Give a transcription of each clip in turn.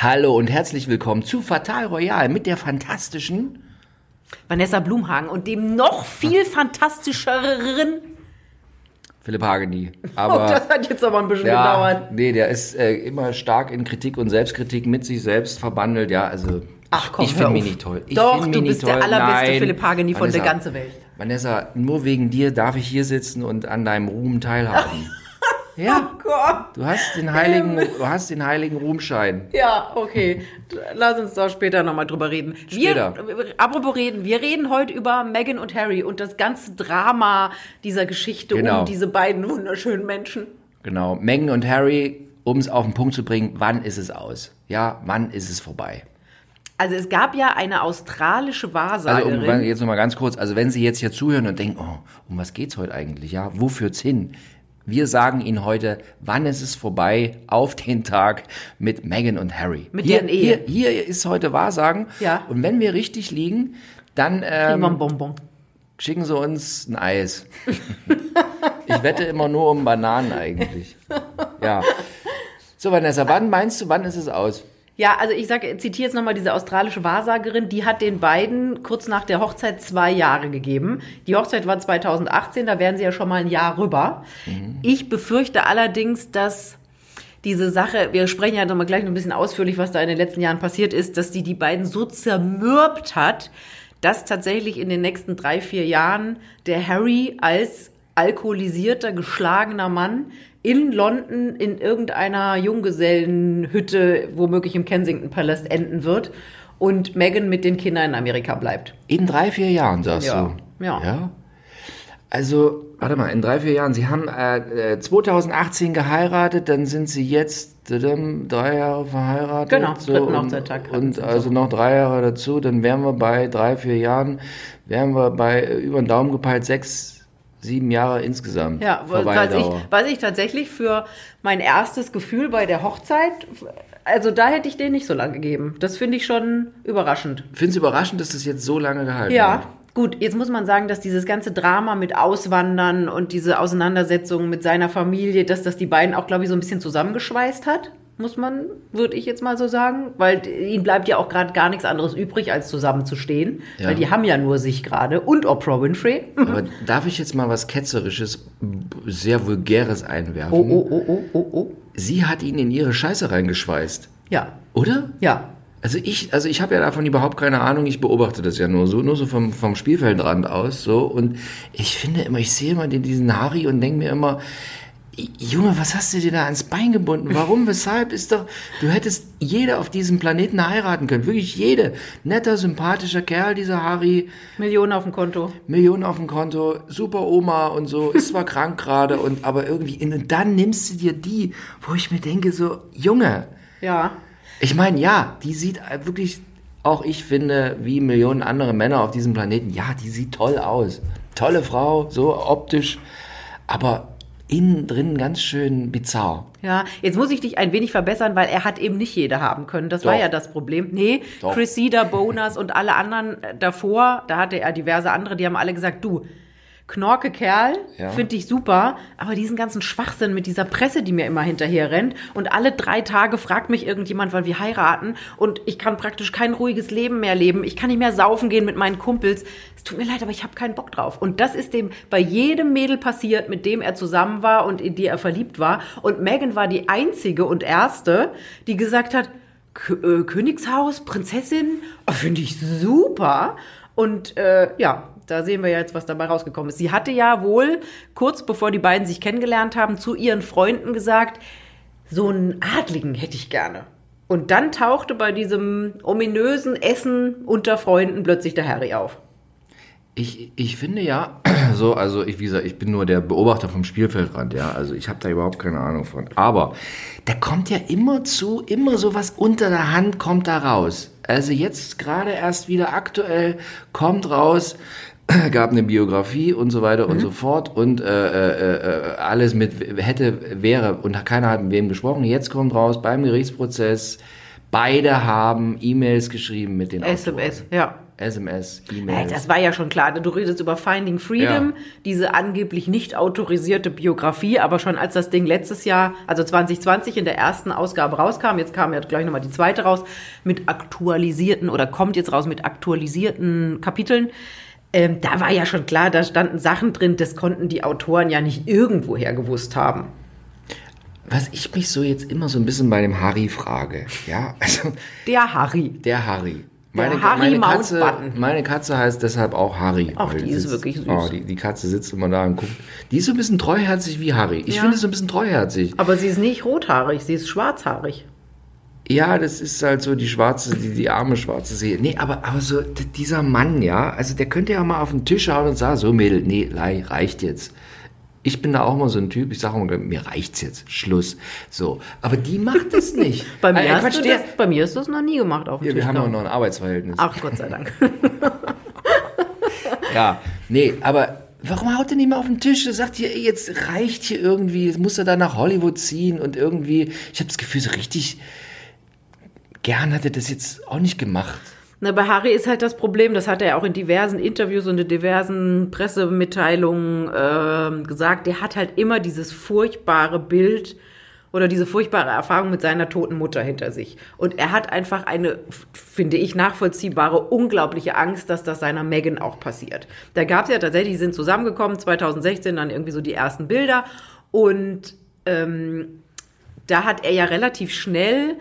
Hallo und herzlich willkommen zu Fatal Royal mit der fantastischen Vanessa Blumhagen und dem noch viel fantastischeren. Philipp Hageni. Aber oh, das hat jetzt aber ein bisschen ja, gedauert. Nee, der ist äh, immer stark in Kritik und Selbstkritik mit sich selbst verbandelt. Ja, also Ach komm, ich finde mich nicht toll. Ich Doch, du bist toll. der allerbeste Nein. Philipp Hageni von Vanessa, der ganzen Welt. Vanessa, nur wegen dir darf ich hier sitzen und an deinem Ruhm teilhaben. ja. Oh Gott. Du hast den heiligen, du hast den heiligen Ruhmschein. Ja, okay. Lass uns da später nochmal drüber reden. Später. Wir, apropos reden, wir reden heute über Meghan und Harry und das ganze Drama dieser Geschichte Genau. um diese beiden wunderschönen Menschen. Genau. Meghan und Harry, um es auf den Punkt zu bringen, wann ist es aus? Ja, wann ist es vorbei? Also es gab ja eine australische Also Wahrsagerin. um, jetzt noch mal ganz kurz, also wenn Sie jetzt hier zuhören und denken, oh, um was geht's heute eigentlich? Ja, wo führt's hin? Wir sagen Ihnen heute, wann ist es vorbei auf den Tag mit Meghan und Harry. Mit hier, deren Ehe. Hier, hier ist heute Wahrsagen. Ja. Und wenn wir richtig liegen, dann ähm, ein Bonbon. schicken Sie uns ein Eis. ich wette immer nur um Bananen eigentlich. Ja. So, Vanessa, wann meinst du, wann ist es aus? Ja, also ich sage, zitiere jetzt nochmal diese australische Wahrsagerin, die hat den beiden kurz nach der Hochzeit zwei Jahre gegeben. Die Hochzeit war 2018, da wären sie ja schon mal ein Jahr rüber. Ich befürchte allerdings, dass diese Sache, wir sprechen ja nochmal gleich noch ein bisschen ausführlich, was da in den letzten Jahren passiert ist, dass die die beiden so zermürbt hat, dass tatsächlich in den nächsten drei, vier Jahren der Harry als alkoholisierter, geschlagener Mann in London in irgendeiner Junggesellenhütte, womöglich im Kensington Palace, enden wird und Meghan mit den Kindern in Amerika bleibt. In drei, vier Jahren, sagst Ja. du? Ja. ja. Also, warte mal, in drei, vier Jahren. Sie haben äh, äh, 2018 geheiratet, dann sind Sie jetzt drei Jahre verheiratet. Genau, dritten und, Hochzeittag Und Sie also so. noch drei Jahre dazu, dann wären wir bei drei, vier Jahren, wären wir bei äh, über den Daumen gepeilt sechs, sieben Jahre insgesamt. Ja, was ich, was ich tatsächlich für mein erstes Gefühl bei der Hochzeit, also da hätte ich den nicht so lange gegeben. Das finde ich schon überraschend. Findest du überraschend, dass das jetzt so lange gehalten Ja, hat? gut, jetzt muss man sagen, dass dieses ganze Drama mit Auswandern und diese Auseinandersetzung mit seiner Familie, dass das die beiden auch, glaube ich, so ein bisschen zusammengeschweißt hat. Muss man, würde ich jetzt mal so sagen, weil ihnen bleibt ja auch gerade gar nichts anderes übrig, als zusammenzustehen. Ja. Weil die haben ja nur sich gerade und Oprah Winfrey. Aber darf ich jetzt mal was Ketzerisches, sehr Vulgäres einwerfen? Oh, oh, oh, oh, oh, oh. Sie hat ihn in ihre Scheiße reingeschweißt. Ja, Oder? ja. Also ich, also ich habe ja davon überhaupt keine Ahnung. Ich beobachte das ja nur so, nur so vom, vom Spielfeldrand aus, so. Und ich finde immer, ich sehe immer den, diesen Harry und denke mir immer, Junge, was hast du dir da ans Bein gebunden? Warum, weshalb? Ist doch, du hättest jede auf diesem Planeten heiraten können. Wirklich jede. Netter, sympathischer Kerl, dieser Harry. Millionen auf dem Konto. Millionen auf dem Konto, super Oma und so, ist zwar krank gerade, und aber irgendwie, und dann nimmst du dir die, wo ich mir denke, so, Junge, Ja. ich meine, ja, die sieht wirklich, auch ich finde, wie Millionen andere Männer auf diesem Planeten, ja, die sieht toll aus. Tolle Frau, so optisch, aber innen drin ganz schön bizarr. Ja, jetzt muss ich dich ein wenig verbessern, weil er hat eben nicht jeder haben können. Das war Doch. ja das Problem. Nee, Doch. Cressida, Bonus und alle anderen äh, davor, da hatte er diverse andere, die haben alle gesagt, du, Knorke Kerl, Ja. finde ich super, aber diesen ganzen Schwachsinn mit dieser Presse, die mir immer hinterher rennt und alle drei Tage fragt mich irgendjemand, weil wir heiraten und ich kann praktisch kein ruhiges Leben mehr leben. Ich kann nicht mehr saufen gehen mit meinen Kumpels. Es tut mir leid, aber ich habe keinen Bock drauf. Und das ist dem bei jedem Mädel passiert, mit dem er zusammen war und in die er verliebt war. Und Megan war die einzige und erste, die gesagt hat, äh, Königshaus, Prinzessin, oh, finde ich super. Und äh, ja, da sehen wir ja jetzt, was dabei rausgekommen ist. Sie hatte ja wohl kurz bevor die beiden sich kennengelernt haben, zu ihren Freunden gesagt, so einen Adligen hätte ich gerne. Und dann tauchte bei diesem ominösen Essen unter Freunden plötzlich der Harry auf. Ich, ich finde ja, so, also ich, wie gesagt, ich bin nur der Beobachter vom Spielfeldrand, ja, also ich habe da überhaupt keine Ahnung von. Aber da kommt ja immer zu, immer so was unter der Hand kommt da raus. Also jetzt gerade erst wieder aktuell kommt raus, gab eine Biografie und so weiter und so fort und äh, äh, äh, alles mit hätte, wäre und keiner hat mit wem gesprochen. Jetzt kommt raus beim Gerichtsprozess, beide haben E-Mails geschrieben mit den Autoren. SMS, ja. SMS, E-Mails. das war ja schon klar. Du redest über Finding Freedom, Ja. diese angeblich nicht autorisierte Biografie, aber schon als das Ding letztes Jahr, also 2020 in der ersten Ausgabe rauskam, jetzt kam ja gleich nochmal die zweite raus, mit aktualisierten oder kommt jetzt raus mit aktualisierten Kapiteln. Ähm, da war ja schon klar, da standen Sachen drin, das konnten die Autoren ja nicht irgendwoher gewusst haben. Was ich mich so jetzt immer so ein bisschen bei dem Harry frage, ja, also Der Harry. der Harry. Der Harry meine, Katze, Mountbatten. meine Katze heißt deshalb auch Harry. Ach, die ist wirklich süß. Oh, die, die Katze sitzt immer da und guckt. Die ist so ein bisschen treuherzig wie Harry. Ich Ja. finde so ein bisschen treuherzig. Aber sie ist nicht rothaarig, sie ist schwarzhaarig. Ja, das ist halt so die schwarze, die, die arme schwarze Seele. Nee, aber, aber so dieser Mann, ja, also der könnte ja mal auf den Tisch hauen und sagen, so Mädel, nee, lei, reicht jetzt. Ich bin da auch mal so ein Typ, ich sage immer, mir reicht's jetzt, Schluss. So, aber die macht das nicht. Bei mir, hast Quatsch, das, bei mir ist das noch nie gemacht auf dem ja, wir Tisch haben auch noch ein Arbeitsverhältnis. Ach, Gott sei Dank. Ja, nee, aber warum haut er nicht mal auf den Tisch? Er sagt hier, jetzt reicht hier irgendwie, jetzt muss er da nach Hollywood ziehen und irgendwie, ich habe das Gefühl, so richtig gern hat er das jetzt auch nicht gemacht. Na, bei Harry ist halt das Problem, das hat er auch in diversen Interviews und in diversen Pressemitteilungen ähm, gesagt, der hat halt immer dieses furchtbare Bild oder diese furchtbare Erfahrung mit seiner toten Mutter hinter sich. Und er hat einfach eine, finde ich, nachvollziehbare, unglaubliche Angst, dass das seiner Megan auch passiert. Da gab es ja tatsächlich, die sind zusammengekommen, 2016 dann irgendwie so die ersten Bilder und ähm, da hat er ja relativ schnell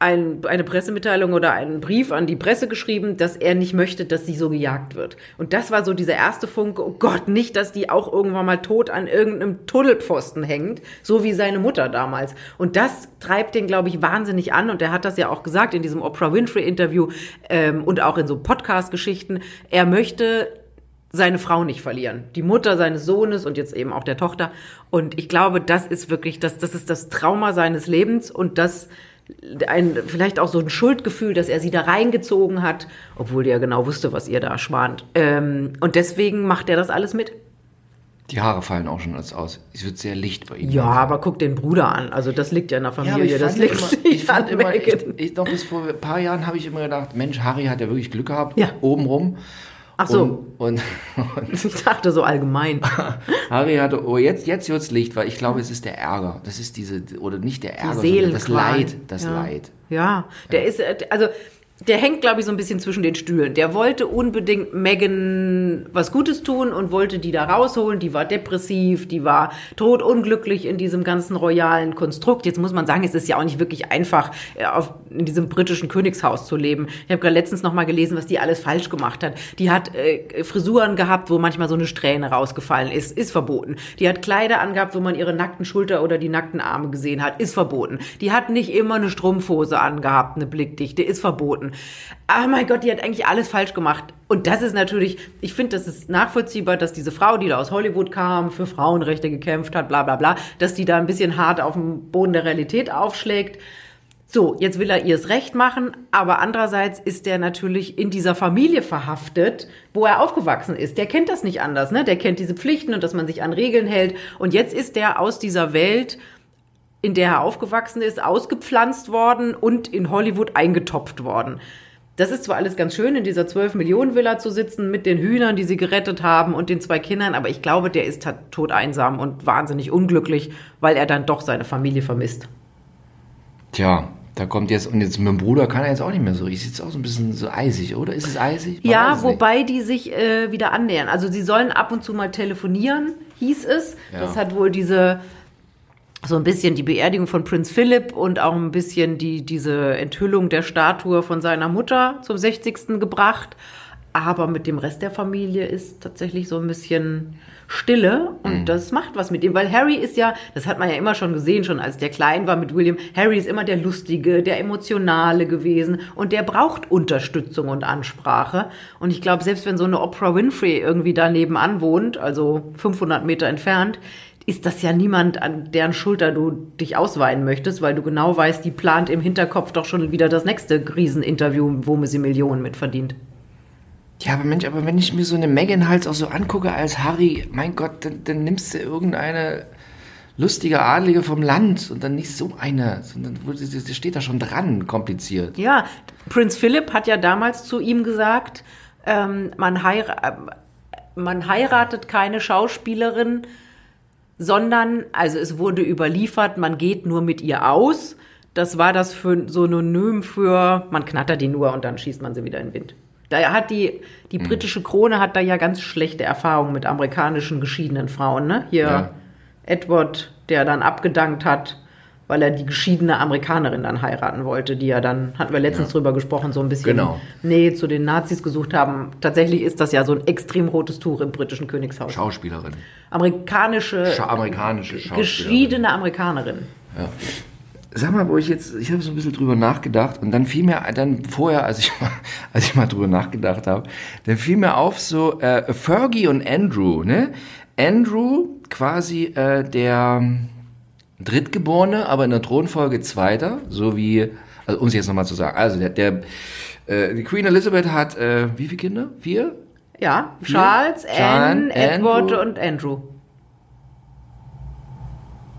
ein, eine Pressemitteilung oder einen Brief an die Presse geschrieben, dass er nicht möchte, dass sie so gejagt wird. Und das war so dieser erste Funke, oh Gott, nicht, dass die auch irgendwann mal tot an irgendeinem Tunnelpfosten hängt, so wie seine Mutter damals. Und das treibt den, glaube ich, wahnsinnig an. Und er hat das ja auch gesagt in diesem Oprah Winfrey-Interview ähm, und auch in so Podcast-Geschichten. Er möchte seine Frau nicht verlieren. Die Mutter seines Sohnes und jetzt eben auch der Tochter. Und ich glaube, das ist wirklich, das, das ist das Trauma seines Lebens und das ein, vielleicht auch so ein Schuldgefühl, dass er sie da reingezogen hat, obwohl der ja genau wusste, was ihr da schwant. Ähm, und deswegen macht er das alles mit. Die Haare fallen auch schon als aus. Es wird sehr licht bei ihm. Ja, aber guck den Bruder an. Also das liegt ja in der Ja, Familie. ich das liegt immer, nicht ich fand an immer, ich, ich, noch bis vor ein paar Jahren habe ich immer gedacht, Mensch, Harry hat ja wirklich Glück gehabt, Ja. obenrum. Ach so, Und, und, ich dachte so allgemein. Harry hatte, oh, jetzt, jetzt wird's Licht, weil ich glaube, es ist der Ärger. Das ist diese, oder nicht der Ärger, sondern das. Leid. Das ja. Leid. Ja, der ist, äh, also, der hängt, glaube ich, so ein bisschen zwischen den Stühlen. Der wollte unbedingt Megan was Gutes tun und wollte die da rausholen. Die war depressiv, die war totunglücklich in diesem ganzen royalen Konstrukt. Jetzt muss man sagen, es ist ja auch nicht wirklich einfach, äh, auf, in diesem britischen Königshaus zu leben. Ich habe gerade letztens noch mal gelesen, was die alles falsch gemacht hat. Die hat äh, Frisuren gehabt, wo manchmal so eine Strähne rausgefallen ist. Ist verboten. Die hat Kleider angehabt, wo man ihre nackten Schulter oder die nackten Arme gesehen hat. Ist verboten. Die hat nicht immer eine Strumpfhose angehabt, eine blickdichte. Ist verboten. Ah mein Gott, die hat eigentlich alles falsch gemacht. Und das ist natürlich, ich finde, das ist nachvollziehbar, dass diese Frau, die da aus Hollywood kam, für Frauenrechte gekämpft hat, bla bla bla, dass die da ein bisschen hart auf dem Boden der Realität aufschlägt. So, jetzt will er ihrs Recht machen, aber andererseits ist er natürlich in dieser Familie verhaftet, wo er aufgewachsen ist. Der kennt das nicht anders, ne? Der kennt diese Pflichten und dass man sich an Regeln hält. Und jetzt ist der aus dieser Welt, in der er aufgewachsen ist, ausgepflanzt worden und in Hollywood eingetopft worden. Das ist zwar alles ganz schön, in dieser 12-Millionen-Villa zu sitzen mit den Hühnern, die sie gerettet haben und den zwei Kindern, aber ich glaube, der ist tot- todeinsam und wahnsinnig unglücklich, weil er dann doch seine Familie vermisst. Tja, da kommt jetzt, und jetzt mit dem Bruder kann er jetzt auch nicht mehr so. Ich sitze auch so ein bisschen so eisig, oder? Ist es eisig? Man Ja, es wobei die sich äh, wieder annähern. Also sie sollen ab und zu mal telefonieren, hieß es. Ja. Das hat wohl diese so ein bisschen die Beerdigung von Prinz Philipp und auch ein bisschen die diese Enthüllung der Statue von seiner Mutter zum 60. gebracht. Aber mit dem Rest der Familie ist tatsächlich so ein bisschen Stille und das macht was mit ihm, weil Harry ist ja, das hat man ja immer schon gesehen, schon als der klein war mit William, Harry ist immer der Lustige, der Emotionale gewesen und der braucht Unterstützung und Ansprache und ich glaube, selbst wenn so eine Oprah Winfrey irgendwie da nebenan wohnt, also 500 Meter entfernt, ist das ja niemand, an deren Schulter du dich ausweinen möchtest, weil du genau weißt, die plant im Hinterkopf doch schon wieder das nächste Rieseninterview, wo sie Millionen mit verdient. Ja, aber Mensch, aber wenn ich mir so eine Megan halt auch so angucke als Harry, mein Gott, dann, dann nimmst du irgendeine lustige Adlige vom Land und dann nicht so eine, sondern das das steht da schon dran, kompliziert. Ja, Prinz Philipp hat ja damals zu ihm gesagt, ähm, man, heira äh, man heiratet keine Schauspielerin, sondern, also es wurde überliefert, man geht nur mit ihr aus. Das war das für Synonym für, man knattert die nur und dann schießt man sie wieder in den Wind. Da hat die, die britische Krone hat da ja ganz schlechte Erfahrungen mit amerikanischen geschiedenen Frauen, ne? Hier Ja. Edward, der dann abgedankt hat, weil er die geschiedene Amerikanerin dann heiraten wollte, die ja dann, hatten wir letztens drüber gesprochen, so ein bisschen Genau. Nähe zu den Nazis gesucht haben. Tatsächlich ist das ja so ein extrem rotes Tuch im britischen Königshaus. Schauspielerin. Amerikanische, Scha amerikanische Schauspielerin. geschiedene Amerikanerin. Sag mal, wo ich jetzt, ich habe so ein bisschen drüber nachgedacht und dann fiel mir dann vorher, als ich mal, als ich mal drüber nachgedacht habe, dann fiel mir auf so äh, Fergie und Andrew, ne? Andrew quasi äh, der Drittgeborene, aber in der Thronfolge Zweiter, so wie, also um es jetzt nochmal zu sagen, also der, der äh, die Queen Elizabeth hat äh, wie viele Kinder? Vier? Ja, Charles, Anne, Edward Andrew. und Andrew.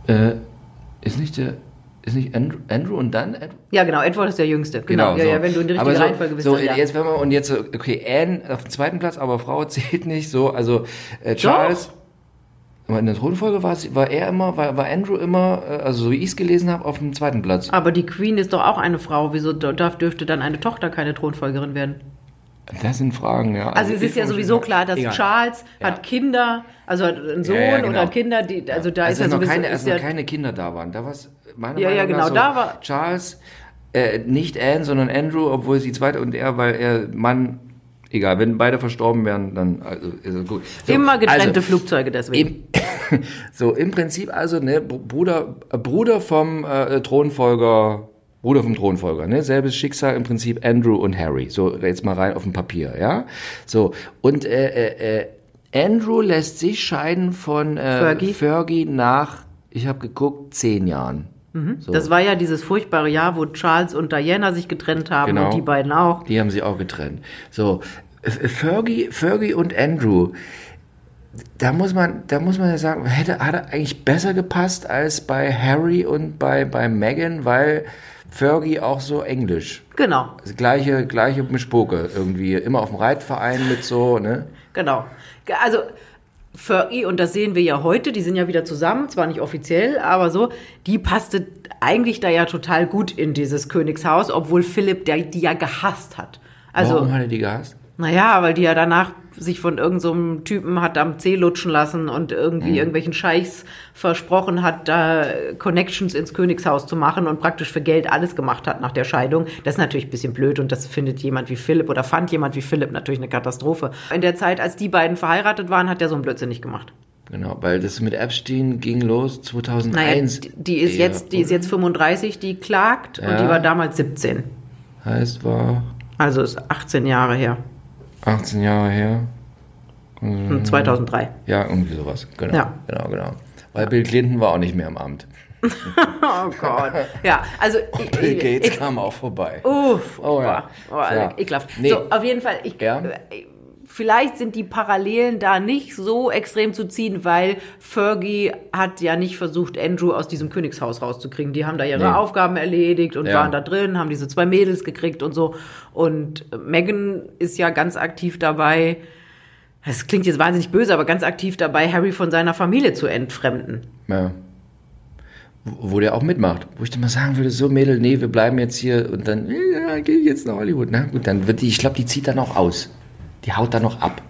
Äh, ist nicht der, ist nicht Andrew, Andrew und dann Edward? Ja, genau, Edward ist der Jüngste. Genau, ja, so. ja, wenn du in die richtige so, Reihenfolge bist. So, dann ja. jetzt wenn wir und jetzt okay, Anne auf dem zweiten Platz, aber Frau zählt nicht so, also äh, Charles. Aber in der Thronfolge war, es- war er immer, war, war Andrew immer, äh, also so wie ich es gelesen habe, auf dem zweiten Platz. Aber die Queen ist doch auch eine Frau. Wieso darf, dürfte dann eine Tochter keine Thronfolgerin werden? Das sind Fragen, ja. Also, es ich ist ja sowieso klar, dass Egal. Charles Ja. hat Kinder, also hat einen Sohn Ja, ja, genau. oder Kinder, die, also da Also ist ja noch sowieso keine, ist als ja, noch keine Kinder da waren. Da war meiner Ja, ja, Meinung nach genau, so, da war- Charles, äh, nicht Anne, sondern Andrew, obwohl sie zweite und er, weil er Mann, egal, wenn beide verstorben wären, dann also, ist es gut. So, immer getrennte also, Flugzeuge deswegen. Im, so, im Prinzip also, ne, Br- Bruder, Bruder vom äh, Thronfolger, Bruder vom Thronfolger, ne, selbes Schicksal im Prinzip Andrew und Harry. So, jetzt mal rein auf dem Papier, ja. So, und äh, äh, äh, Andrew lässt sich scheiden von äh, Fergie. Fergie nach, ich habe geguckt, zehn Jahren. So. Das war ja dieses furchtbare Jahr, wo Charles und Diana sich getrennt haben Genau. und die beiden auch. Die haben sie auch getrennt. So, Fergie, Fergie und Andrew, da muss man, da muss man ja sagen, hätte, hat er eigentlich besser gepasst als bei Harry und bei, bei Meghan, weil Fergie auch so englisch. Genau, Also gleiche, gleiche Mischpoke irgendwie. Immer auf dem Reitverein mit so, ne? genau. Also Fergie, und das sehen wir ja heute, die sind ja wieder zusammen, zwar nicht offiziell, aber so, die passte eigentlich da ja total gut in dieses Königshaus, obwohl Philipp der, die ja gehasst hat. Also, Warum hat er die gehasst? Naja, weil die ja danach sich von irgendeinem so Typen hat am Zeh lutschen lassen und irgendwie irgendwelchen Scheichs versprochen hat, da Connections ins Königshaus zu machen und praktisch für Geld alles gemacht hat nach der Scheidung. Das ist natürlich ein bisschen blöd und das findet jemand wie Philipp oder fand jemand wie Philipp natürlich eine Katastrophe. In der Zeit, als die beiden verheiratet waren, hat er so einen Blödsinn nicht gemacht. Genau, weil das mit Epstein ging los 2001. Naja, die, die ist eher, jetzt, die ist jetzt 35, die klagt und Ja. die war damals 17. Heißt, war Also ist 18 Jahre her. 18 Jahre her. Hm, 2003. Ja, irgendwie sowas. Genau, Ja. genau, genau. Weil Bill Clinton war auch nicht mehr im Amt. Oh Gott. Ja, also ich, Bill ich, Gates ich, kam auch vorbei. Uff, Oh ja. oh, Ja. ekelhaft. Nee. So, auf jeden Fall, ich, Ja. äh, vielleicht sind die Parallelen da nicht so extrem zu ziehen, weil Fergie hat ja nicht versucht, Andrew aus diesem Königshaus rauszukriegen. Die haben da ihre Nee. Aufgaben erledigt und Ja. waren da drin, haben diese zwei Mädels gekriegt und so. Und Megan ist ja ganz aktiv dabei, das klingt jetzt wahnsinnig böse, aber ganz aktiv dabei, Harry von seiner Familie zu entfremden. Ja. Wo wo der auch mitmacht. Wo ich dann mal sagen würde, so Mädel, nee, wir bleiben jetzt hier und dann, ja, gehe ich jetzt nach Hollywood. Na gut, dann wird die, ich glaube, die zieht dann auch aus. Die haut dann noch ab.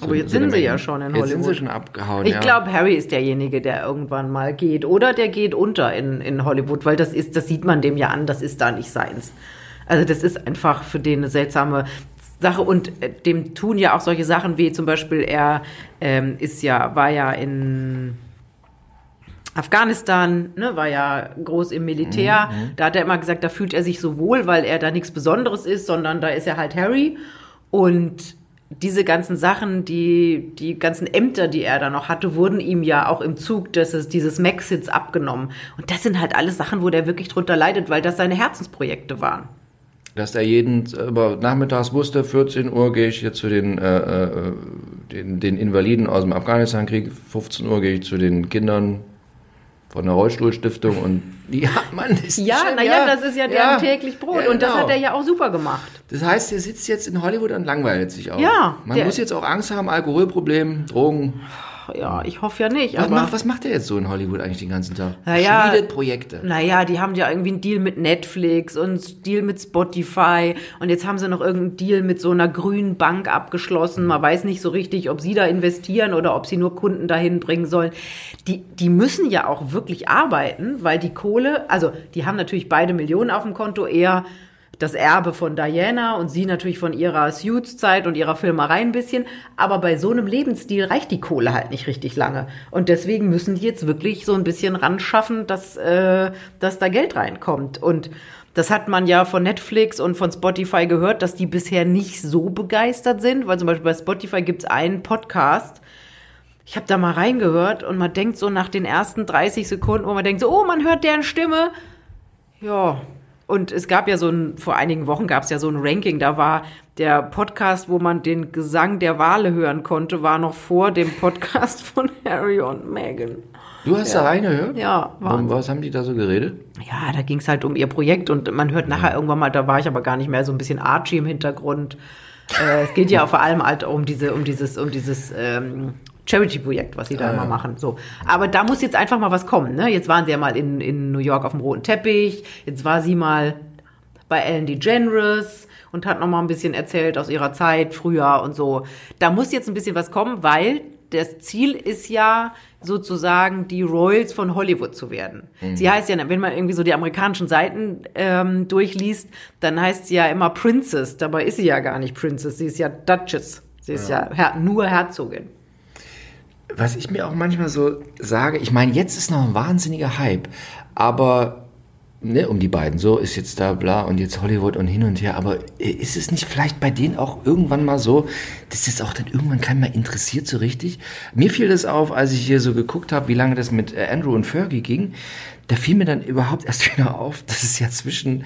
Aber jetzt so sind sie ja schon in Jetzt sind Hollywood. sie schon abgehauen, Ich ja. glaube, Harry ist derjenige, der irgendwann mal geht. Oder der geht unter in, in Hollywood, weil das ist, das sieht man dem ja an, das ist da nicht seins. Also das ist einfach für den eine seltsame Sache und äh, dem tun ja auch solche Sachen wie zum Beispiel er ähm, ist ja, war ja in Afghanistan, ne, war ja groß im Militär. Da hat er immer gesagt, da fühlt er sich so wohl, weil er da nichts Besonderes ist, sondern da ist er halt Harry. Und diese ganzen Sachen, die, die ganzen Ämter, die er da noch hatte, wurden ihm ja auch im Zug des, dieses Maxits abgenommen. Und das sind halt alles Sachen, wo der wirklich drunter leidet, weil das seine Herzensprojekte waren. Dass er jeden aber nachmittags wusste, 14 Uhr gehe ich jetzt zu den, äh, äh, den, den Invaliden aus dem Afghanistan-Krieg, 15 Uhr gehe ich zu den Kindern von der Rollstuhlstiftung und ja, Mann, ist Ja, schon- naja, das ist ja deren täglich Brot. Ja, Und das genau. hat er ja auch super gemacht. Das heißt, er sitzt jetzt in Hollywood und langweilt sich auch. Ja, Man der- muss jetzt auch Angst haben, Alkoholproblem, Drogen. Ja, ich hoffe ja nicht. Was aber macht, was macht er jetzt so in Hollywood eigentlich den ganzen Tag? Naja. Schmiedet Projekte. Naja, die haben ja irgendwie einen Deal mit Netflix und einen Deal mit Spotify und jetzt haben sie noch irgendeinen Deal mit so einer grünen Bank abgeschlossen. Man weiß nicht so richtig, ob sie da investieren oder ob sie nur Kunden dahin bringen sollen. Die, die müssen ja auch wirklich arbeiten, weil die Kohle, also die haben natürlich beide Millionen auf dem Konto, eher das Erbe von Diana und sie natürlich von ihrer Suits-Zeit und ihrer Filmerei ein bisschen. Aber bei so einem Lebensstil reicht die Kohle halt nicht richtig lange. Und deswegen müssen die jetzt wirklich so ein bisschen ran schaffen, dass, äh, dass da Geld reinkommt. Und das hat man ja von Netflix und von Spotify gehört, dass die bisher nicht so begeistert sind, weil zum Beispiel bei Spotify gibt's einen Podcast, ich habe da mal reingehört und man denkt so nach den ersten 30 Sekunden, wo man denkt so, oh, man hört deren Stimme. Ja. Und es gab ja so ein, vor einigen Wochen gab es ja so ein Ranking, da war der Podcast, wo man den Gesang der Wale hören konnte, war noch vor dem Podcast von Harry und Meghan. Du hast da reingehört? Ja, Warum, Wahnsinn. was haben die da so geredet? Ja, da ging es halt um ihr Projekt und man hört nachher irgendwann mal, da war ich aber gar nicht mehr so ein bisschen Archie im Hintergrund. Äh, es geht ja vor allem halt um diese, um dieses, um dieses ähm, Charity-Projekt, was sie da immer machen. So. Aber da muss jetzt einfach mal was kommen. Ne? Jetzt waren sie ja mal in, in New York auf dem roten Teppich, jetzt war sie mal bei Ellen DeGeneres und hat noch mal ein bisschen erzählt aus ihrer Zeit früher und so. Da muss jetzt ein bisschen was kommen, weil das Ziel ist ja sozusagen die Royals von Hollywood zu werden. Sie heißt ja, wenn man irgendwie so die amerikanischen Seiten ähm, durchliest, dann heißt sie ja immer Princess. Dabei ist sie ja gar nicht Princess, sie ist ja Duchess. Sie ist ja, Her nur Herzogin. Was ich mir auch manchmal so sage, ich meine, jetzt ist noch ein wahnsinniger Hype, aber ne, um die beiden, so ist jetzt da bla und jetzt Hollywood und hin und her, aber äh, ist es nicht vielleicht bei denen auch irgendwann mal so, dass das auch dann irgendwann keinen mehr interessiert so richtig? Mir fiel das auf, als ich hier so geguckt habe, wie lange das mit äh, Andrew und Fergie ging, da fiel mir dann überhaupt erst wieder auf, dass es ja zwischen,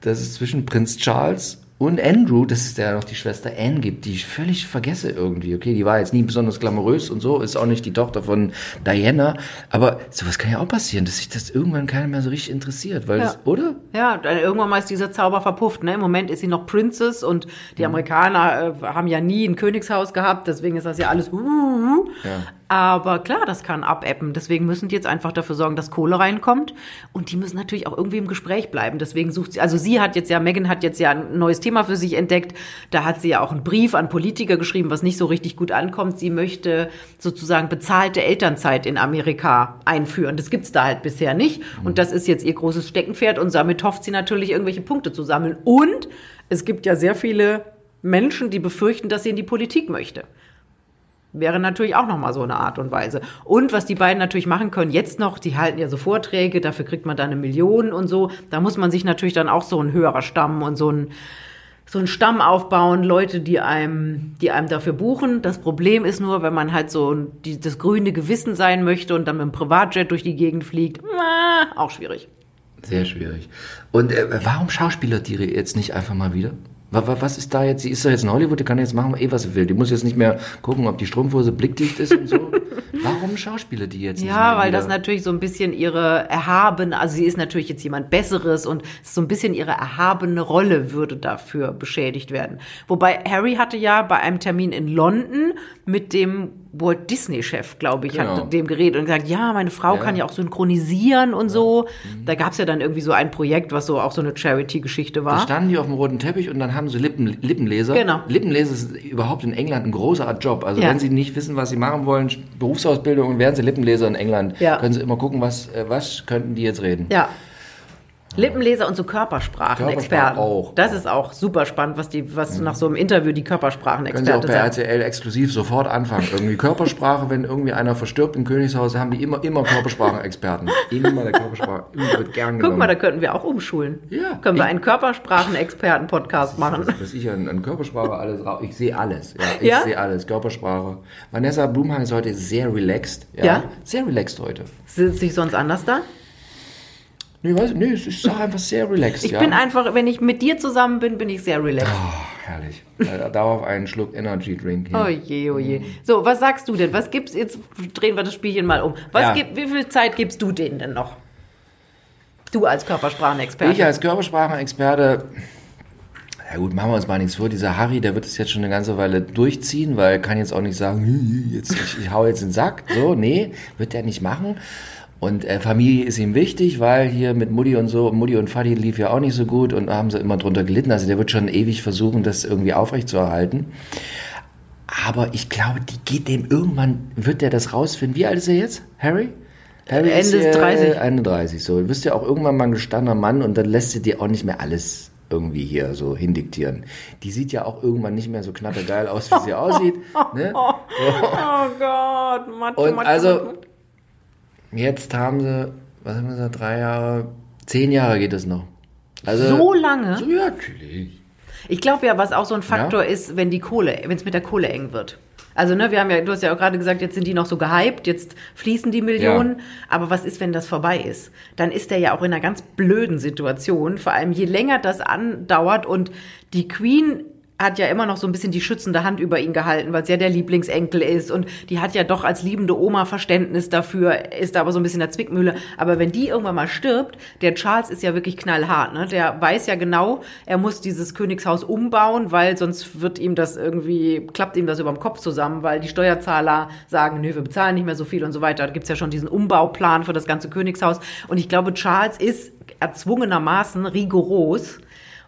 dass es zwischen Prinz Charles und Andrew, das ist ja noch die Schwester Anne gibt, die ich völlig vergesse irgendwie. Okay, die war jetzt nie besonders glamourös und so, ist auch nicht die Tochter von Diana. Aber sowas kann ja auch passieren, dass sich das irgendwann keiner mehr so richtig interessiert, weil Ja. das, oder? Ja, dann irgendwann mal ist dieser Zauber verpufft. Ne? Im Moment ist sie noch Princess und die Amerikaner äh, haben ja nie ein Königshaus gehabt, deswegen ist das ja alles. Ja. Aber klar, das kann abebben. Deswegen müssen die jetzt einfach dafür sorgen, dass Kohle reinkommt. Und die müssen natürlich auch irgendwie im Gespräch bleiben. Deswegen sucht sie, also sie hat jetzt ja, Megan hat jetzt ja ein neues Thema für sich entdeckt. Da hat sie ja auch einen Brief an Politiker geschrieben, was nicht so richtig gut ankommt. Sie möchte sozusagen bezahlte Elternzeit in Amerika einführen. Das gibt's da halt bisher nicht. Und das ist jetzt ihr großes Steckenpferd. Und damit hofft sie natürlich, irgendwelche Punkte zu sammeln. Und es gibt ja sehr viele Menschen, die befürchten, dass sie in die Politik möchte. Wäre natürlich auch nochmal so eine Art und Weise. Und was die beiden natürlich machen können, jetzt noch, die halten ja so Vorträge, dafür kriegt man dann eine Million und so. Da muss man sich natürlich dann auch so ein höherer Stamm und so ein, so ein Stamm aufbauen, Leute, die einem, die einem dafür buchen. Das Problem ist nur, wenn man halt so die, das grüne Gewissen sein möchte und dann mit dem Privatjet durch die Gegend fliegt, na, auch schwierig. Sehr schwierig. Und äh, warum schauspielert die jetzt nicht einfach mal wieder? Wa- wa- Was ist da jetzt? Sie ist doch jetzt in Hollywood, die kann jetzt machen, eh was sie will. Die muss jetzt nicht mehr gucken, ob die Strumpfhose blickdicht ist und so. Warum schauspielert die jetzt nicht Ja, weil wieder? das natürlich so ein bisschen ihre erhabene, also sie ist natürlich jetzt jemand Besseres und so ein bisschen ihre erhabene Rolle würde dafür beschädigt werden. Wobei Harry hatte ja bei einem Termin in London mit dem Walt Disney-Chef, glaube ich, Genau. hat dem geredet und gesagt, ja, meine Frau Ja. kann ja auch synchronisieren und so. Da gab es ja dann irgendwie so ein Projekt, was so auch so eine Charity-Geschichte Da war. standen die auf dem roten Teppich und dann haben sie Lippen, Lippenleser. Genau. Lippenleser ist überhaupt in England ein großer Job. Also Ja. wenn sie nicht wissen, was sie machen wollen, Berufsausbildung, werden sie Lippenleser in England. Ja. Können sie immer gucken, was, äh, was könnten die jetzt reden. Ja. Lippenleser und so Körpersprachenexperten. Körpersprache auch. Das ist auch super spannend, was die, was nach so einem Interview die Können sie auch bei sagen. RTL exklusiv sofort anfangen. Irgendwie Körpersprache, wenn irgendwie einer verstirbt im Königshaus, haben die immer, immer Körpersprachenexperten. Immer der Körpersprache. Immer wird gern genommen. Guck mal, da könnten wir auch umschulen. Ja. Können wir einen Körpersprachen-Experten-Podcast machen. Was ich an, an Körpersprache alles ra- Ich sehe alles. Ja, ich Ja? sehe alles. Körpersprache. Vanessa Blumhagen ist heute sehr relaxed. Ja? Sehr relaxed heute. Sitze ich sonst anders da? Nee, weiß, nee, es ist auch einfach sehr relaxed. Ich ja. bin einfach, wenn ich mit dir zusammen bin, bin ich sehr relaxed. Herrlich. Äh, Darauf einen Schluck Energy Drink. hier. Oh je, oh je. So, was sagst du denn? Was gibt's, jetzt drehen wir das Spielchen mal um. Was Ja. gibt, wie viel Zeit gibst du denen denn noch? Du als Körpersprachenexperte. Ich als Körpersprachenexperte, ja gut, machen wir uns mal nichts vor. Dieser Harry, der wird es jetzt schon eine ganze Weile durchziehen, weil er kann jetzt auch nicht sagen, "Hm, jetzt, ich, ich hau jetzt in den Sack. So, nee, wird er nicht machen. Und äh, Familie ist ihm wichtig, weil hier mit Mutti und so, Mutti und Vati lief ja auch nicht so gut und haben sie immer drunter gelitten. Also der wird schon ewig versuchen, das irgendwie aufrechtzuerhalten. Aber ich glaube, die geht dem irgendwann, wird der das rausfinden. Wie alt ist er jetzt, Harry? Harry Ende ist, ist äh, 30. 31. So, du bist ja auch irgendwann mal ein gestandener Mann und dann lässt sie dir auch nicht mehr alles irgendwie hier so hindiktieren. Die sieht ja auch irgendwann nicht mehr so knattergeil aus, wie sie aussieht. Ne? oh Gott, Mathe, Und Mathe, also, Mathe. Jetzt haben sie, was haben wir gesagt, drei Jahre, zehn Jahre geht es noch. Also, So lange? So, ja, natürlich. Ich glaube ja, was auch so ein Faktor ist, wenn die Kohle, wenn es mit der Kohle eng wird. Also, ne, wir haben ja, du hast ja auch gerade gesagt, jetzt sind die noch so gehypt, jetzt fließen die Millionen. Aber was ist, wenn das vorbei ist? Dann ist er ja auch in einer ganz blöden Situation. Vor allem, je länger das andauert und die Queen hat ja immer noch so ein bisschen die schützende Hand über ihn gehalten, weil es ja der Lieblingsenkel ist und die hat ja doch als liebende Oma Verständnis dafür, ist da aber so ein bisschen der Zwickmühle. Aber wenn die irgendwann mal stirbt, der Charles ist ja wirklich knallhart, ne? Der weiß ja genau, er muss dieses Königshaus umbauen, weil sonst wird ihm das irgendwie, klappt ihm das über dem Kopf zusammen, weil die Steuerzahler sagen, nö, wir bezahlen nicht mehr so viel und so weiter. Da gibt's ja schon diesen Umbauplan für das ganze Königshaus. Und ich glaube, Charles ist erzwungenermaßen rigoros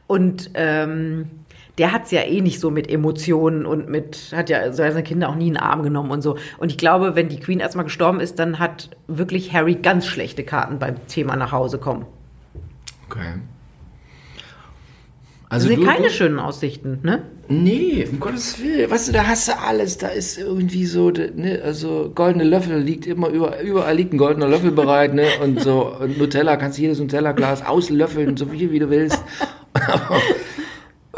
und ähm, der hat's ja eh nicht so mit Emotionen und mit, hat ja seine Kinder auch nie in den Arm genommen und so. Und ich glaube, wenn die Queen erstmal gestorben ist, dann hat wirklich Harry ganz schlechte Karten beim Thema nach Hause kommen. Okay. Das Also sind du, keine du, schönen Aussichten, ne? Nee, um Gottes Willen. Weißt du, da hast du alles. Da ist irgendwie so, ne, also goldene Löffel liegt immer über, überall liegt ein goldener Löffel bereit, ne? Und so und Nutella kannst du jedes Nutella-Glas auslöffeln, so viel wie du willst.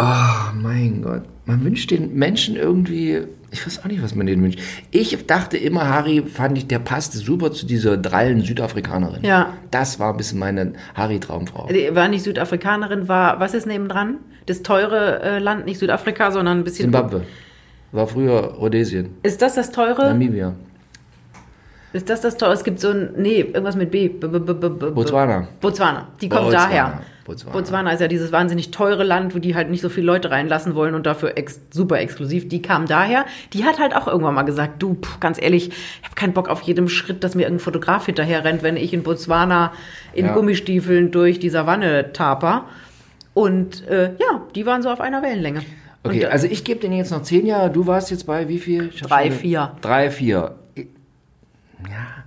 oh mein Gott. Man wünscht den Menschen irgendwie, ich weiß auch nicht, was man denen wünscht. Ich dachte immer, Harry fand ich, der passte super zu dieser drallen Südafrikanerin. Ja. Das war ein bisschen meine Harry-Traumfrau. Die war nicht Südafrikanerin, war, was ist nebendran? Das teure äh, Land, nicht Südafrika, sondern ein bisschen. Zimbabwe. War früher Rhodesien. Ist das das teure? Namibia. Ist das das teure? Es gibt so ein, nee, irgendwas mit B. B, B, B, B, B Botswana. Botswana. Die kommt Botswana. daher. Botswana. Botswana ist ja dieses wahnsinnig teure Land, wo die halt nicht so viele Leute reinlassen wollen und dafür ex super exklusiv. Die kam daher. Die hat halt auch irgendwann mal gesagt, du, pff, ganz ehrlich, ich habe keinen Bock auf jedem Schritt, dass mir irgendein Fotograf hinterher rennt, wenn ich in Botswana in Ja. Gummistiefeln durch die Savanne taper. Und äh, ja, die waren so auf einer Wellenlänge. Okay, und, also ich gebe denen jetzt noch zehn Jahre. Du warst jetzt bei wie viel? Drei, schon- vier. Drei, vier. Ja.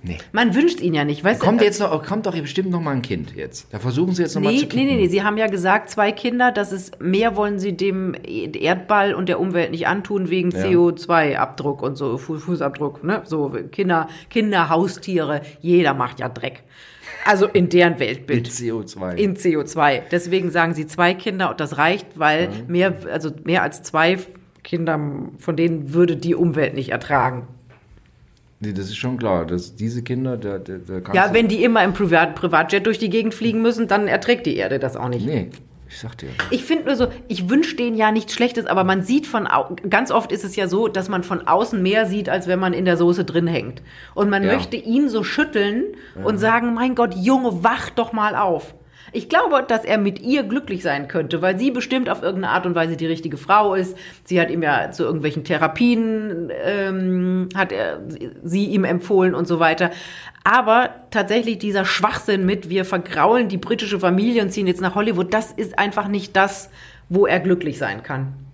Nee. man wünscht ihn ja nicht, weißt Kommt du? jetzt noch, kommt doch bestimmt noch mal ein Kind jetzt. Da versuchen sie jetzt noch mal Nee, zu nee, kicken. nee, nee, sie haben ja gesagt, zwei Kinder, das ist, mehr wollen sie dem Erdball und der Umwelt nicht antun wegen Ja. CO2-Abdruck und so, Fu- Fußabdruck, ne? So Kinder, Kinder, Haustiere, jeder macht ja Dreck. Also in deren Weltbild. CO2. In CO2. Deswegen sagen sie zwei Kinder und das reicht, weil mehr, also mehr als zwei Kinder, von denen würde die Umwelt nicht ertragen. Nee, das ist schon klar. Dass diese Kinder, da, da, da kannst Ja, du- wenn die immer im Privat Privatjet durch die Gegend fliegen müssen, dann erträgt die Erde das auch nicht. Nee, ich sag dir. Ich finde nur so, ich wünsche denen ja nichts Schlechtes, aber man sieht von, au- ganz oft ist es ja so, dass man von außen mehr sieht, als wenn man in der Soße drin hängt. Und man Ja. möchte ihn so schütteln und sagen, mein Gott, Junge, wach doch mal auf. Ich glaube, dass er mit ihr glücklich sein könnte, weil sie bestimmt auf irgendeine Art und Weise die richtige Frau ist. Sie hat ihm ja zu irgendwelchen Therapien, ähm, hat er, sie ihm empfohlen und so weiter. Aber tatsächlich dieser Schwachsinn mit, wir vergraulen die britische Familie und ziehen jetzt nach Hollywood, das ist einfach nicht das, wo er glücklich sein kann.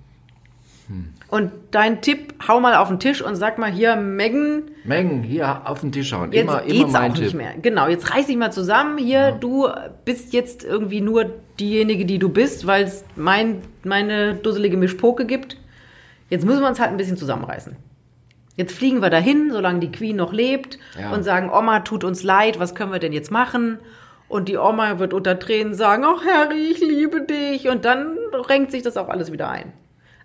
Und dein Tipp, hau mal auf den Tisch und sag mal hier, Megan, Megan, hier auf den Tisch schauen. Jetzt immer, immer geht's mein auch Tipp. nicht mehr. Genau, jetzt reiß dich mal zusammen. Hier, du bist jetzt irgendwie nur diejenige, die du bist, weil es mein, meine dusselige Mischpoke gibt. Jetzt müssen wir uns halt ein bisschen zusammenreißen. Jetzt fliegen wir dahin, solange die Queen noch lebt Ja. und sagen, Oma, tut uns leid, was können wir denn jetzt machen? Und die Oma wird unter Tränen sagen, ach Harry, ich liebe dich. Und dann renkt sich das auch alles wieder ein.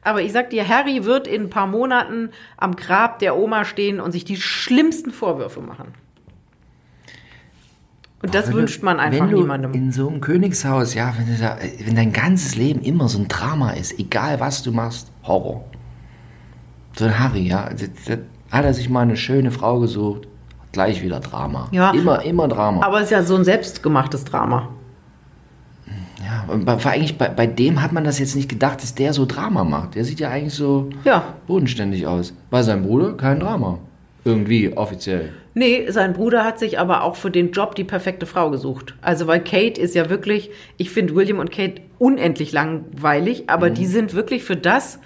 Aber ich sag dir, Harry wird in ein paar Monaten am Grab der Oma stehen und sich die schlimmsten Vorwürfe machen. Und das Wenn wünscht man einfach wenn du niemandem. In so einem Königshaus, ja, wenn, da, wenn dein ganzes Leben immer so ein Drama ist, egal was du machst, Horror. So ein Harry, ja, das, das, hat er sich mal eine schöne Frau gesucht, gleich wieder Drama. Ja. Immer, immer Drama. Aber es ist ja so ein selbstgemachtes Drama. Ja, war eigentlich bei, bei dem hat man das jetzt nicht gedacht, dass der so Drama macht. Der sieht ja eigentlich so Ja. bodenständig aus. Bei seinem Bruder kein Drama. Irgendwie, offiziell. Nee, sein Bruder hat sich aber auch für den Job die perfekte Frau gesucht. Also, weil Kate ist ja wirklich, ich finde William und Kate unendlich langweilig, aber die sind wirklich für das,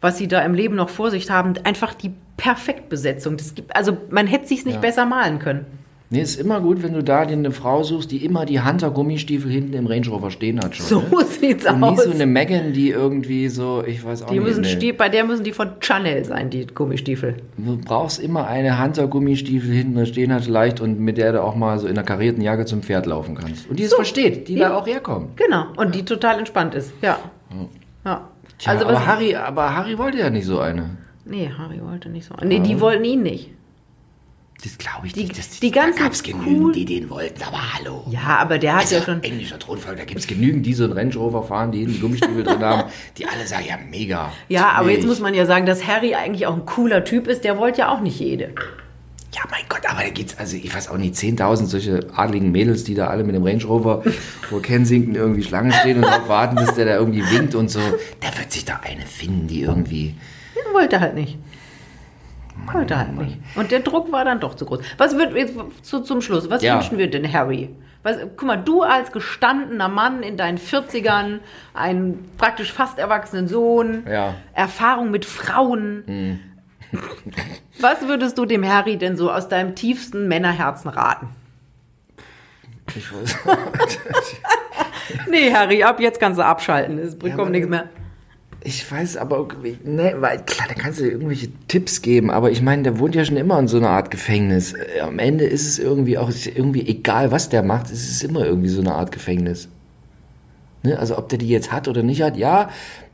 was sie da im Leben noch vor sich haben, einfach die Perfektbesetzung. Das gibt, also, man hätte sich's nicht Ja. besser malen können. Nee, ist immer gut, wenn du da dir eine Frau suchst, die immer die Hunter-Gummistiefel hinten im Range Rover stehen hat schon. So ne? sieht's Und aus. so eine Megan, die irgendwie so, ich weiß auch Die nicht. müssen nee. Bei der müssen die von Chanel sein, die Gummistiefel. Du brauchst immer eine Hunter-Gummistiefel hinten stehen hat leicht und mit der du auch mal so in einer karierten Jacke zum Pferd laufen kannst. Und die es So. versteht, die Ja. da auch herkommt. Genau. Und die total entspannt ist. Ja. Ja. Tja, also aber, Harry, aber Harry wollte ja nicht so eine. Nee, Harry wollte nicht so. Nee, die wollten ihn nicht. Das glaube ich Die- nicht. Das, die ganzen da gab es genügend, cool- die den wollten, aber hallo. Ja, aber der hat Also, ja schon. englischer Thronfolger, da gibt es genügend, die so einen Range Rover fahren, die hinten Gummistiefel drin haben, die alle sagen, ja, mega. Ja, aber jetzt muss man ja sagen, dass Harry eigentlich auch ein cooler Typ ist. Der wollte ja auch nicht jede. Ja, mein Gott, aber da gibt's, also ich weiß auch nicht, 10.000 solche adligen Mädels, die da alle mit dem Range Rover vor Kensington irgendwie Schlange stehen und darauf warten, bis der da irgendwie winkt und so. Da wird sich da eine finden, die irgendwie... Den wollte halt nicht. Wollte halt nicht. Und der Druck war dann doch zu groß. Was wird jetzt zu, zum Schluss? Was Ja. wünschen wir denn Harry? Was, guck mal, du als gestandener Mann in deinen 40ern, einen praktisch fast erwachsenen Sohn, Ja. Erfahrung mit Frauen. Was würdest du dem Harry denn so aus deinem tiefsten Männerherzen raten? Ich weiß, Nee, Harry, ab jetzt kannst du abschalten. Es aber- kommt nichts mehr. Ich weiß aber, ne, weil klar, da kannst du irgendwelche Tipps geben, aber ich meine, der wohnt ja schon immer in so einer Art Gefängnis. Äh, Am Ende ist es irgendwie auch, ist irgendwie egal, was der macht, es ist immer irgendwie so eine Art Gefängnis. Ne? Also ob der die jetzt hat oder nicht hat, ja,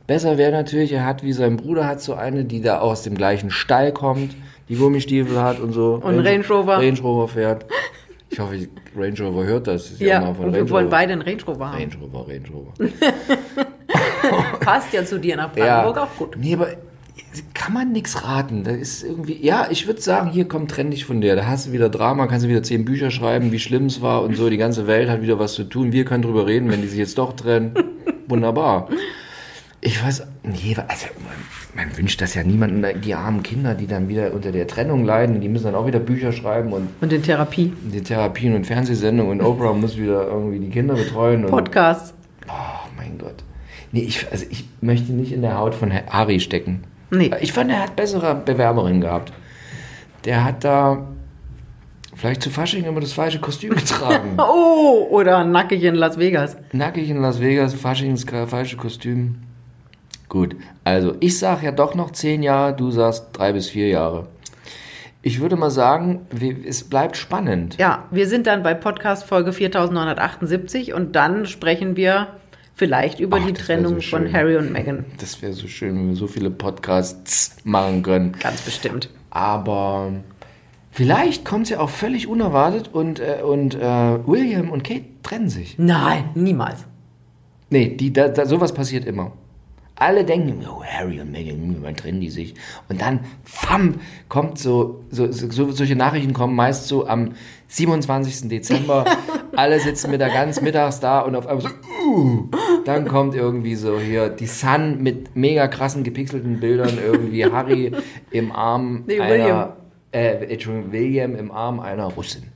besser wäre natürlich, er hat wie sein Bruder hat so eine, die da aus dem gleichen Stall kommt, die Gummistiefel hat und so. Und Range Rover. Range Rover fährt. Ich hoffe, Range Rover hört das. das ist Ja, und wir Range wollen beide einen Range Rover haben. Range Rover, Range Rover. Passt ja zu dir nach Brandenburg auch gut. Nee, aber kann man nichts raten. Da ist irgendwie, ja, ich würde sagen, hier komm, trenn dich von der. Da hast du wieder Drama, kannst du wieder zehn Bücher schreiben, wie schlimm es war und so. Die ganze Welt hat wieder was zu tun. Wir können drüber reden, wenn die sich jetzt doch trennen. Wunderbar. Ich weiß, nee, also man, man wünscht das ja niemandem, die armen Kinder, die dann wieder unter der Trennung leiden, die müssen dann auch wieder Bücher schreiben und Und in Therapie. die Therapien und Fernsehsendungen und Oprah muss wieder irgendwie die Kinder betreuen. Podcasts. Oh mein Gott. Nee, ich, also ich möchte nicht in der Haut von Harry stecken. Nee. Ich fand, er hat bessere Bewerberinnen gehabt. Der hat da vielleicht zu Fasching immer das falsche Kostüm getragen. Oh, oder nackig in Las Vegas. Nackig in Las Vegas, Fasching das falsche Kostüm. Gut, also ich sag ja doch noch zehn Jahre, du sagst drei bis vier Jahre. Ich würde mal sagen, es bleibt spannend. Ja, wir sind dann bei Podcast Folge 4978 und dann sprechen wir vielleicht über Ach, die Trennung so von. Harry und Meghan. Das wäre so schön, wenn wir so viele Podcasts machen können. Ganz bestimmt. Aber vielleicht kommt es ja auch völlig unerwartet und, äh, und äh, William und Kate trennen sich. Nein, niemals. Nee, die, da, da, sowas passiert immer. Alle denken, oh, Harry und Meghan, wann trennen die sich? Und dann, fam, kommt so, so, so solche Nachrichten kommen meist so am 27. Dezember. Alle sitzen mit der ganz mittags da und auf einmal so, uh, dann kommt irgendwie so hier die Sun mit mega krassen gepixelten Bildern, irgendwie Harry im Arm Nee, einer, William. äh, Entschuldigung, William im Arm einer Russin.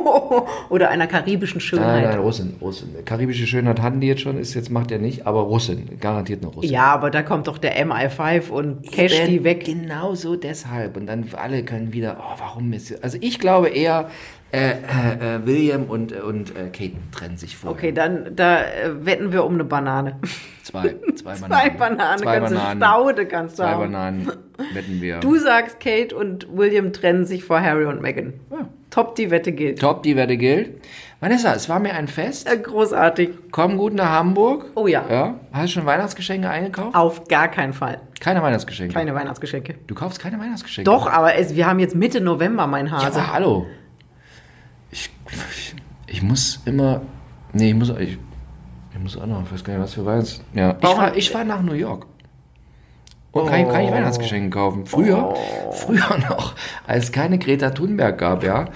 Oder einer karibischen Nein, Schönheit. nein, Russin, Russin. Karibische Schönheit hatten die jetzt schon, ist jetzt macht er nicht, aber Russin, garantiert eine Russin. Ja, aber da kommt doch der MI5 und cash die weg. Genau so deshalb. Und dann alle können wieder, oh, warum ist Also ich glaube eher, äh, äh, äh, William und, äh, und äh, Kate trennen sich vorher. Okay, dann da äh, wetten wir um eine Banane. Zwei, zwei Bananen. Zwei Bananen, Zwei ganze Bananen. Staude kannst du Zwei haben. Bananen wetten wir. Du sagst, Kate und William trennen sich vor Harry und Meghan. Ja. Top, die Wette gilt. Top, die Wette gilt. Vanessa, es war mir ein Fest. Äh, Großartig. Komm gut nach Hamburg. Oh ja. Ja. Hast du schon Weihnachtsgeschenke eingekauft? Auf gar keinen Fall. Keine Weihnachtsgeschenke. Keine Weihnachtsgeschenke. Du kaufst keine Weihnachtsgeschenke. Doch, aber es, wir haben jetzt Mitte November, mein Ja, Hase. aber hallo. Ich, ich, Ich muss immer. Nee, ich muss. Ich, ich muss auch noch. Ich weiß gar nicht, was für Weihnachts. Ja. Ich fahr, ich fahr nach New York. Und kann, ich- kann ich Weihnachtsgeschenke kaufen. Früher, früher noch, als es keine Greta Thunberg gab, ja.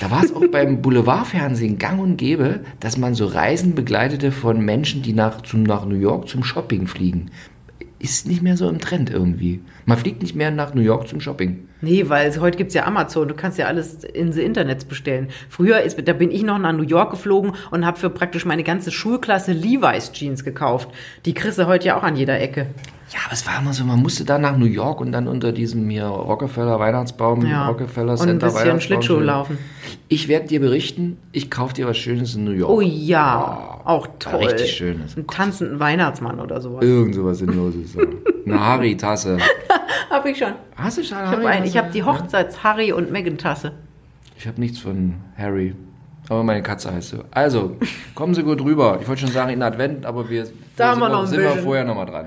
Da war es auch beim Boulevardfernsehen gang und gäbe, dass man so Reisen begleitete von Menschen, die nach, zum, nach New York zum Shopping fliegen. Ist nicht mehr so im Trend irgendwie. Man fliegt nicht mehr nach New York zum Shopping. Nee, weil heute gibt's ja Amazon, du kannst ja alles in the Internets bestellen. Früher ist, da bin ich noch nach New York geflogen und habe für praktisch meine ganze Schulklasse Levi's Jeans gekauft. Die kriegst du heute ja auch an jeder Ecke. Ja, aber es war immer so, man musste dann nach New York und dann unter diesem hier Rockefeller Weihnachtsbaum, Ja. Rockefeller und ein Center bisschen Weihnachtsbaum Schlittschuh laufen. Ich werde dir berichten, ich kaufe dir was Schönes in New York. Oh ja, auch toll. richtig schönes. Ein tanzenden Weihnachtsmann oder sowas. Irgend sowas Sinnloses. Eine Harry-Tasse. Hab ich schon. Hast du schon eine Ich habe hab die Hochzeits-Harry- und Meghan-Tasse. Ich habe nichts von Harry. Aber meine Katze heißt so. Also, kommen Sie gut rüber. Ich wollte schon sagen in Advent, aber wir Da haben sind, wir noch sind wir vorher nochmal dran.